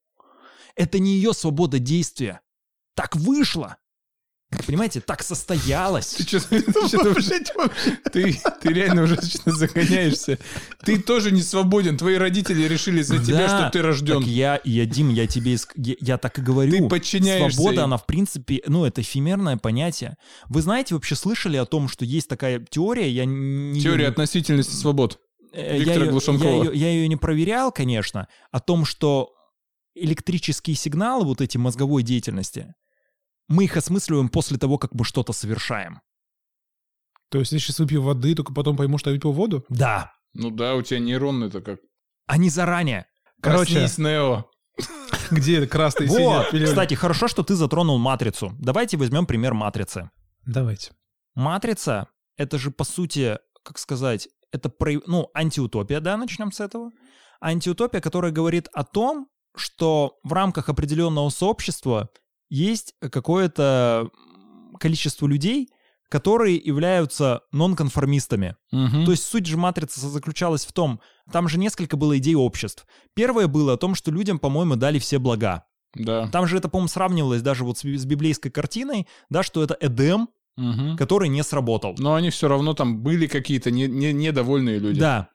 Это не ее свобода действия. Так вышло. Понимаете, так состоялось. Ты что-то [LAUGHS] [LAUGHS] ты, ты реально уже загоняешься. Ты тоже не свободен. Твои родители решили за тебя, Да, что ты рожден. Так я, я, Дим, я тебе, я, я так и говорю. Ты подчиняешься Свобода, им. она в принципе, ну, это эфемерное понятие. Вы знаете, вообще слышали о том, что есть такая теория, я не... Теория относительности свобод. Э, Виктора я, Глушенкова. я ее не проверял, конечно, о том, что электрические сигналы вот эти мозговой деятельности, мы их осмысливаем после того, как мы что-то совершаем. То есть, если сейчас выпью воды, только потом пойму, что я выпил воду? Да. Ну да, у тебя нейроны-то как. Они заранее. Короче, Проснись, Нео. [LAUGHS] где красный Вот. синий пилюль? Кстати, хорошо, что ты затронул матрицу. Давайте возьмем пример матрицы. Давайте. Матрица — это же, по сути, как сказать, это, про- ну, антиутопия, да, начнем с этого. Антиутопия, которая говорит о том, что в рамках определенного сообщества есть какое-то количество людей, которые являются нонконформистами. То есть суть же матрицы заключалась в том, там же несколько было идей обществ. Первое было о том, что людям, по-моему, дали все блага. Да. Там же это, по-моему, сравнивалось даже вот с, с библейской картиной, да, что это Эдем, Мгм. который не сработал. Но они все равно там были какие-то не- не- недовольные люди. Да.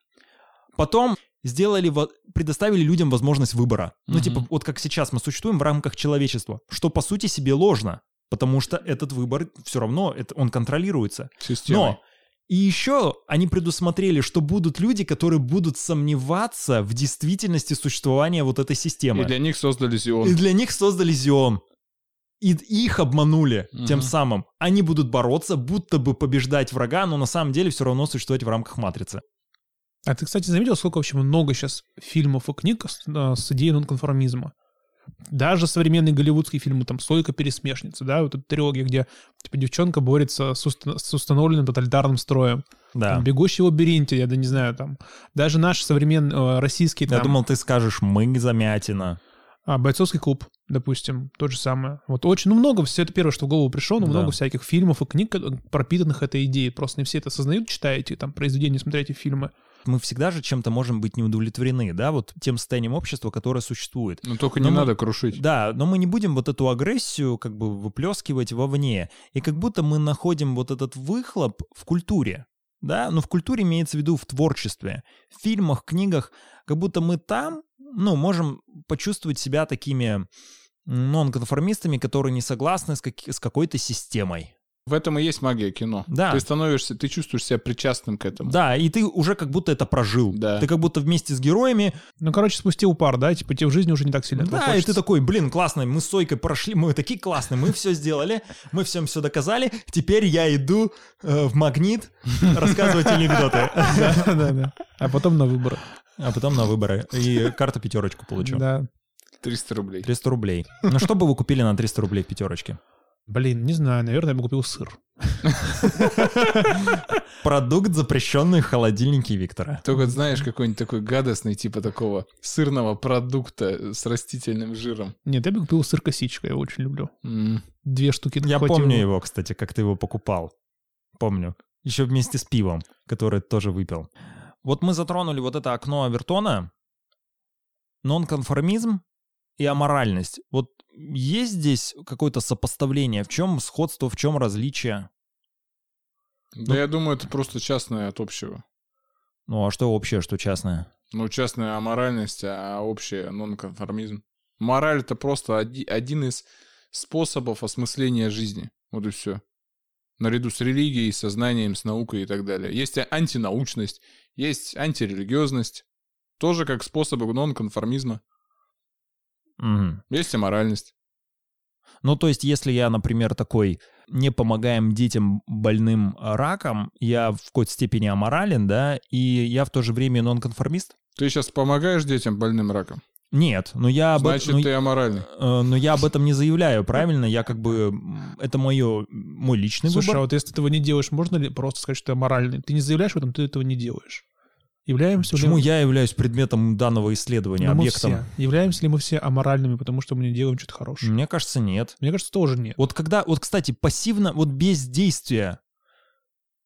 Потом сделали, предоставили людям возможность выбора. Ну, Мгм. типа, вот как сейчас мы существуем в рамках человечества, что по сути себе ложно, потому что этот выбор все равно, это, он контролируется. Системой. Но и еще они предусмотрели, что будут люди, которые будут сомневаться в действительности существования вот этой системы. И для них создали И Зион. для них создали Зион. И их обманули Мгм. тем самым. Они будут бороться, будто бы побеждать врага, но на самом деле все равно существовать в рамках матрицы. А ты, кстати, заметил, сколько вообще много сейчас фильмов и книг с, а, с идеей нонконформизма? Даже современные голливудские фильмы, там, «Сойка пересмешница», да, вот эта трилогия, где, типа, девчонка борется с, уста- с установленным тоталитарным строем. Да. Там, «Бегущий в лабиринте», я да не знаю, там, даже наши современные, э, российские, Я там, думал, ты скажешь «мы замятина». А, бойцовский клуб, допустим, то же самое. Вот очень, ну много, все это первое, что в голову пришло, но Да. много всяких фильмов и книг, э, пропитанных этой идеей. Просто не все это осознают, читая эти там произведения, смотря эти фильмы. Мы всегда же чем-то можем быть неудовлетворены, да, вот тем состоянием общества, которое существует. Ну только Но не мы- надо крушить. Да, но мы не будем вот эту агрессию как бы выплескивать вовне. И как будто мы находим вот этот выхлоп в культуре. Да, но в культуре имеется в виду в творчестве, в фильмах, книгах, как будто мы там, ну, можем почувствовать себя такими нонконформистами, которые не согласны с, как- с какой-то системой. В этом и есть магия кино. Да. Ты становишься, ты чувствуешь себя причастным к этому. Да, и ты уже как будто это прожил. Да. Ты как будто вместе с героями Ну, короче, спустил пар, да, типа тебе в жизни уже не так сильно Да, и ты такой, блин, классно, мы с Сойкой прошли, мы такие классные, мы все сделали, мы всем все доказали, теперь я иду э, в магнит рассказывать анекдоты. [LAUGHS] Да, да, да. А потом на выборы. А потом на выборы. И карту пятерочку получу. Да. 300 рублей. 300 рублей. Ну что бы вы купили на 300 рублей в пятерочке? Блин, не знаю, наверное, я бы купил сыр. Продукт, запрещенный в холодильнике Виктора. Только знаешь, какой-нибудь такой гадостный, типа такого сырного продукта с растительным жиром. Нет, я бы купил сыр косичка, я очень люблю. М. Две штуки Я хватило. помню его, кстати, как ты его покупал. Помню. Еще вместе с пивом, которое ты тоже выпил. Вот мы затронули вот это окно Авертона, нонконформизм и аморальность. Вот есть здесь какое-то сопоставление? В чем сходство, в чем различие? Да я думаю, это просто частное от общего. Ну а что общее, что частное? Ну, частная аморальность, а общая нонконформизм. Мораль — это просто оди- один из способов осмысления жизни. Вот и все. Наряду с религией, сознанием, с наукой и так далее. Есть антинаучность, есть антирелигиозность. Тоже как способы нонконформизма. Мгм. Есть аморальность. Ну, то есть, если я, например, такой, не помогаем детям больным раком, я в какой-то степени аморален, да, и я в то же время нонконформист? Ты сейчас помогаешь детям больным раком? Нет, но я об, Значит, этом, ну, ты аморальный. э, но я об этом не заявляю, правильно? Я как бы... Это мое, мой личный Слушай, а выбор. вот если ты этого не делаешь, можно ли просто сказать, что ты аморальный? Ты не заявляешь в этом, ты этого не делаешь. Являемся Почему ли... я являюсь предметом данного исследования, мы объектом? все. Являемся ли мы все аморальными, потому что мы не делаем что-то хорошее? Мне кажется, нет. Мне кажется, тоже нет. Вот когда, вот, кстати, пассивно, вот бездействие,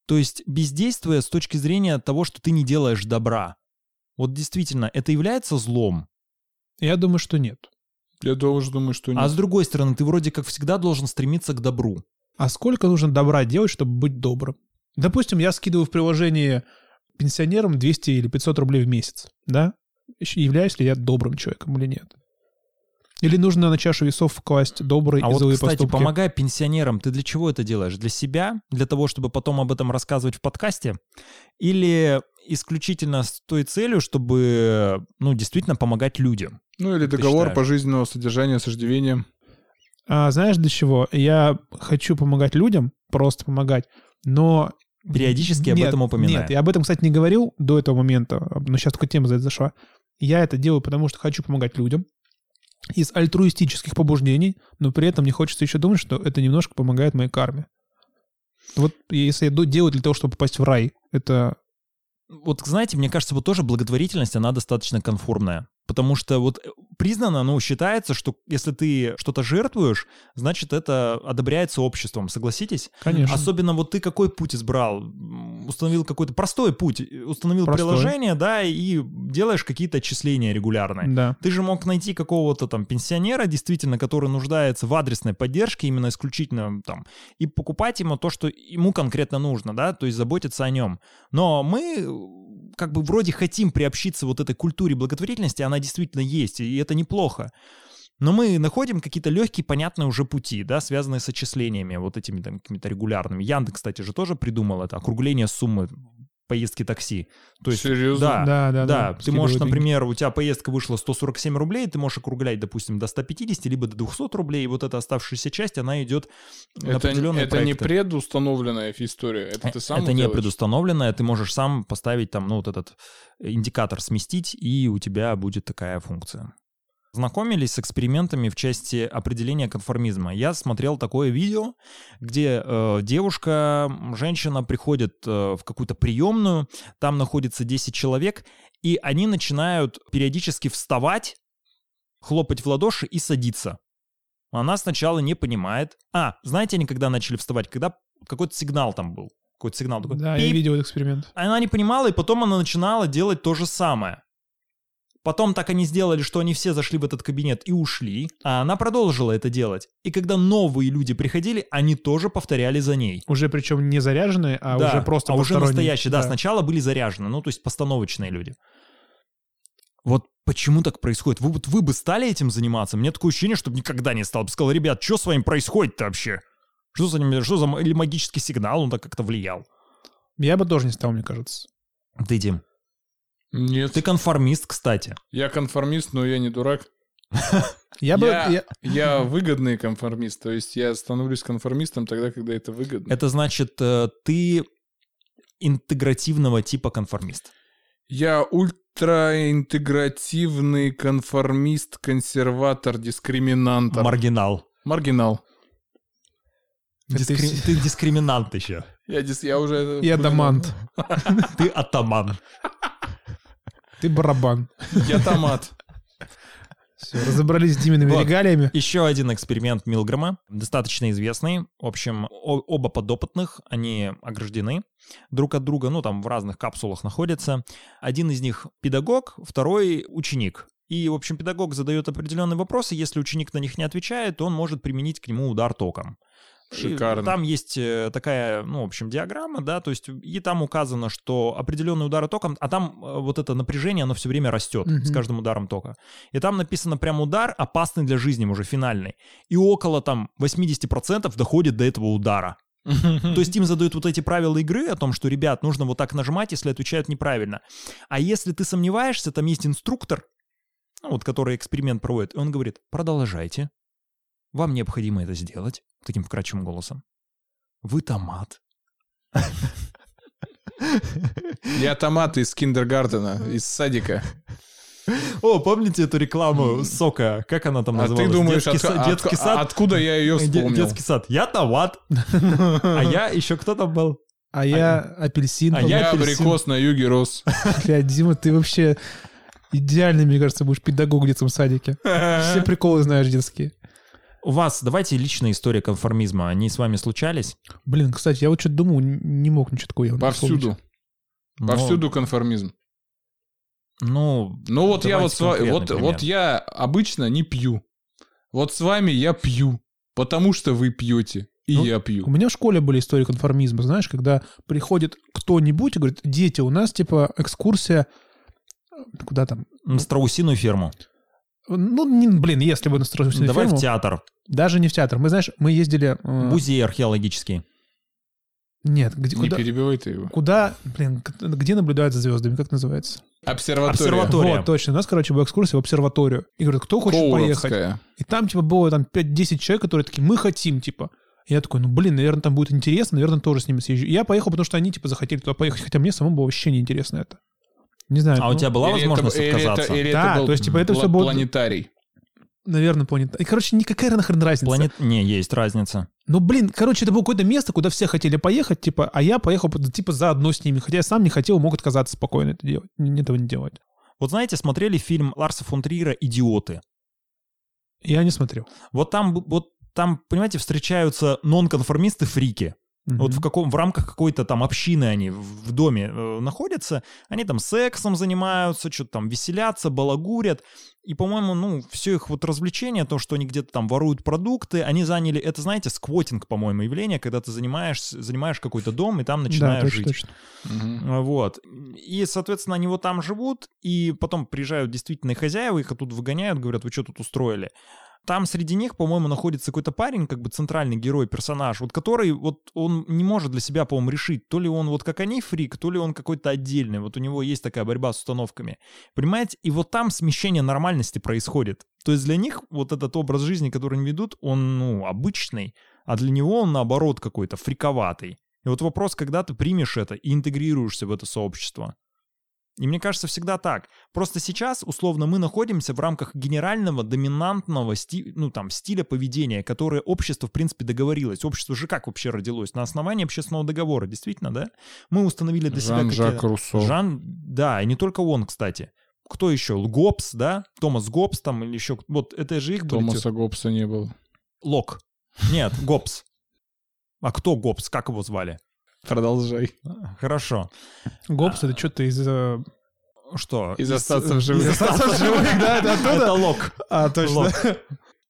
то есть бездействие с точки зрения того, что ты не делаешь добра, вот действительно, это является злом? Я думаю, что нет. Я тоже думаю, что нет. А с другой стороны, ты вроде как всегда должен стремиться к добру. А сколько нужно добра делать, чтобы быть добрым? Допустим, я скидываю в приложение пенсионерам 200 или 500 рублей в месяц, да? Являюсь ли я добрым человеком или нет? Или нужно на чашу весов класть добрые А и вот, злые кстати, поступки? помогая пенсионерам, ты для чего это делаешь? Для себя? Для того, чтобы потом об этом рассказывать в подкасте? Или исключительно с той целью, чтобы, ну, действительно помогать людям? Ну или договор пожизненного содержания с иждивением. А, знаешь, для чего? Я хочу помогать людям, просто помогать, но... Периодически об Нет, этом упоминая. Нет, я об этом, кстати, не говорил до этого момента, но сейчас только тема за это зашла. Я это делаю, потому что хочу помогать людям из альтруистических побуждений, но при этом мне хочется еще думать, что это немножко помогает моей карме. Вот если я делаю для того, чтобы попасть в рай, это... Вот, знаете, мне кажется, вот тоже благотворительность, она достаточно конформная. Потому что вот э, признано, ну, считается, что если ты что-то жертвуешь, значит, это одобряется обществом, согласитесь? Конечно. Особенно вот ты какой путь избрал? Установил какой-то простой путь, э, установил Простой. приложение, да, и делаешь какие-то отчисления регулярные. Да. Ты же мог найти какого-то там пенсионера, действительно, который нуждается в адресной поддержке, именно исключительно там, и покупать ему то, что ему конкретно нужно, да, то есть заботиться о нем. Но мы как бы вроде хотим приобщиться вот этой культуре благотворительности, она действительно есть, и это неплохо. Но мы находим какие-то легкие, понятные уже пути, да, связанные с отчислениями, вот этими там какими-то регулярными. Яндекс, кстати, же тоже придумал это, округление суммы поездки такси. То есть, Серьезно? да, Да, да, да, да. ты можешь, Скидывают деньги. например, у тебя поездка вышла 147 рублей, ты можешь округлять, допустим, до 150, либо до 200 рублей, и вот эта оставшаяся часть, она идет на Это, определенные это не проекты. предустановленная история, это ты сам это не делаешь? предустановленное, ты можешь сам поставить там, ну, вот этот индикатор сместить, и у тебя будет такая функция. Знакомились с экспериментами в части определения конформизма. Я смотрел такое видео, где э, девушка, женщина приходит э, в какую-то приемную, там находится 10 человек, и они начинают периодически вставать хлопать в ладоши и садиться. Она сначала не понимает. А, знаете, они когда начали вставать? Когда какой-то сигнал там был. Какой-то сигнал такой. Да, я пип. видел этот эксперимент. Она не понимала, и потом она начинала делать то же самое. Потом так они сделали, что они все зашли в этот кабинет и ушли, а она продолжила это делать. И когда новые люди приходили, они тоже повторяли за ней. Уже причем не заряженные, а Да, уже просто а уже настоящие, да, сначала были заряжены, ну, то есть постановочные люди. Вот почему так происходит? Вы, вот вы бы стали этим заниматься? Мне такое ощущение, чтобы никогда не стал. Бы сказал, ребят, что с вами происходит происходит-то вообще? Что за, ним- что за или магический сигнал, он так как-то влиял? Я бы тоже не стал, мне кажется. Ты, Дим, Нет. ты конформист, кстати. Я конформист, но я не дурак. [LAUGHS] Я бы... Я, я- я выгодный конформист, то есть я становлюсь конформистом тогда, когда это выгодно. Это значит, э, ты интегративного типа конформист. Я ультраинтегративный конформист, консерватор, дискриминантор. Маргинал. Маргинал. Дискри- ты- дискриминант еще. Я, дис- я уже... И адамант. [LAUGHS] Ты атаман. Ты барабан. Я томат. Все, разобрались с Димиными Вот. регалиями. Еще один эксперимент Милгрэма, достаточно известный. В общем, оба подопытных, они ограждены друг от друга, ну, там в разных капсулах находятся. Один из них педагог, второй ученик. И, в общем, педагог задает определенные вопросы, если ученик на них не отвечает, он может применить к нему удар током. И Шикарно. Там есть э, такая, ну, в общем, диаграмма, да, то есть и там указано, что определенные удары током, а там э, вот это напряжение, оно все время растет Мгм. с каждым ударом тока. И там написано прям удар опасный для жизни, уже финальный. И около там 80% доходит до этого удара. [LAUGHS] То есть им задают вот эти правила игры о том, что, ребят, нужно вот так нажимать, если отвечают неправильно. А если ты сомневаешься, там есть инструктор, ну, вот, который эксперимент проводит, и он говорит, продолжайте. Вам необходимо это сделать, таким вкрадчивым голосом. Вы томат. Я томат из киндергартена, из садика. О, помните эту рекламу сока? Как она там А называлась? ты думаешь, детский, отка- са- детский отка- сад? откуда я ее вспомнил? детский сад. Я томат. А я еще кто там был? А я апельсин. а. Я абрикос на юге рос. Бля, Дима, ты вообще идеальный, мне кажется, будешь педагог в детском садике. [LAUGHS] Все приколы знаешь детские. У вас, давайте личная история конформизма. Они с вами случались? Блин, кстати, я вот что-то думал, не мог ничего такого явно Повсюду. вспомнить. Ну, Повсюду конформизм. Ну, Ну вот я вот, с ва- конкретный вот, пример. вот я обычно не пью. Вот с вами я пью, потому что вы пьете, и Ну, я У пью. меня в школе были истории конформизма, знаешь, когда приходит кто-нибудь и говорит, дети, у нас типа экскурсия э, куда там? на страусиную ферму. Ну, не- блин, если бы на страусиную Давай ферму, в театр. даже не в театр. Мы, знаешь, мы ездили... э, Музей археологический. Нет, где, Не куда, перебивай ты его. куда, блин, где наблюдают за звездами, как называется? Обсерватория. Обсерватория. Вот, точно. У нас, короче, была экскурсия в обсерваторию. И говорят, кто хочет поехать? Коуровская. И там, типа, было там 5-10 человек, которые такие, мы хотим, типа. И я такой, ну, блин, наверное, там будет интересно, наверное, тоже с ними съезжу. И я поехал, потому что они, типа, захотели туда поехать, хотя мне самому было вообще неинтересно это. Не знаю. А у ну, тебя была Или это- возможность или это- отказаться? или Да, это был то есть, типа, это всё было- Планетарий. Наверное, планета. И, короче, никакая нахрен разница. Планет... Не, есть разница. Ну, блин, короче, это было какое-то место, куда все хотели поехать, типа, а я поехал, типа, заодно с ними. Хотя я сам не хотел, мог отказаться спокойно это делать, этого не делать. Вот знаете, смотрели фильм Ларса фон Триера «Идиоты». Я не смотрел. Вот там, вот там, понимаете, встречаются нонконформисты-фрики. Вот в каком в рамках какой-то там общины они в в доме э, находятся, они там сексом занимаются, что-то там веселятся, балагурят. И, по-моему, ну, все их вот развлечение, то, что они где-то там воруют продукты, они заняли, это, знаете, сквотинг, по-моему, явление, когда ты занимаешь, занимаешь какой-то дом и там Да, начинаешь точно, жить. точно. А, Вот. И, соответственно, они вот там живут, и потом приезжают действительно хозяева, их оттуда выгоняют, говорят, вы что тут устроили? Там среди них, по-моему, находится какой-то парень, как бы центральный герой, персонаж, вот который вот он не может для себя, по-моему, решить, то ли он вот как они фрик, то ли он какой-то отдельный. Вот у него есть такая борьба с установками. Понимаете? И вот там смещение нормальности происходит. То есть для них вот этот образ жизни, который они ведут, он, ну, обычный, а для него он, наоборот, какой-то фриковатый. И вот вопрос, когда ты примешь это и интегрируешься в это сообщество. И мне кажется, всегда так. Просто сейчас, условно, мы находимся в рамках генерального, доминантного сти- ну, там, стиля поведения, которое общество, в принципе, договорилось. Общество же как вообще родилось? На основании общественного договора, действительно, да? Мы установили для себя Жан-Жак какие- Руссо. Жан, да, и не только он, кстати. кто еще? Гоббс, да? Томас Гоббс там или еще... Вот это же их были... Томаса Гоббса не было. Лок. Нет, Гоббс. А кто Гоббс? Как его звали? Продолжай. Хорошо. Гоббс, это что-то из... э, Что? Из остаться в живых. Из «Остаться в живых», да, это оттуда? Это Лок. А, точно.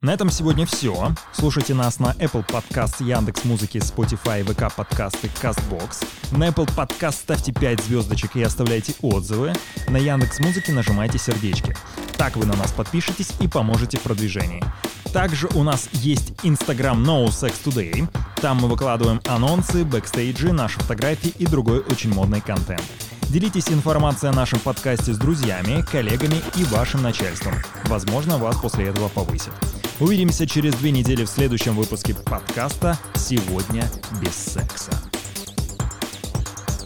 На этом сегодня все. Слушайте нас на Apple Podcast, Яндекс Музыки, Spotify, ВК подкасты, Castbox. На Apple Podcast ставьте 5 звездочек и оставляйте отзывы. На Яндекс Музыке нажимайте сердечки. Так вы на нас подпишетесь и поможете в продвижении. Также у нас есть Instagram No Sex Today. Там мы выкладываем анонсы, бэкстейджи, наши фотографии и другой очень модный контент. Делитесь информацией о нашем подкасте с друзьями, коллегами и вашим начальством. Возможно, вас после этого повысят. Увидимся через две недели в следующем выпуске подкаста «Сегодня без секса».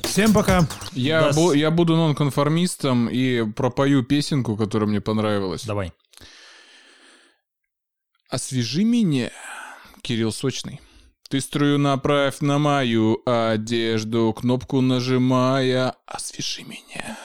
Всем пока. Я, Да, бу- я буду нонконформистом и пропою песенку, которая мне понравилась. Давай. Освежи меня, Кирилл Сочный. Ты струю направь на мою одежду, кнопку нажимая, освежи меня.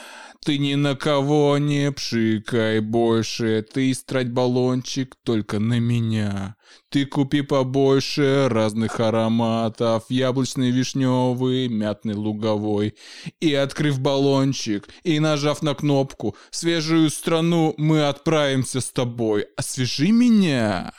Ты ни на кого не пшикай больше, ты истрать баллончик только на меня. Ты купи побольше разных ароматов, яблочный, вишневый, мятный, луговой. И открыв баллончик, и нажав на кнопку, в свежую страну мы отправимся с тобой. Освежи меня.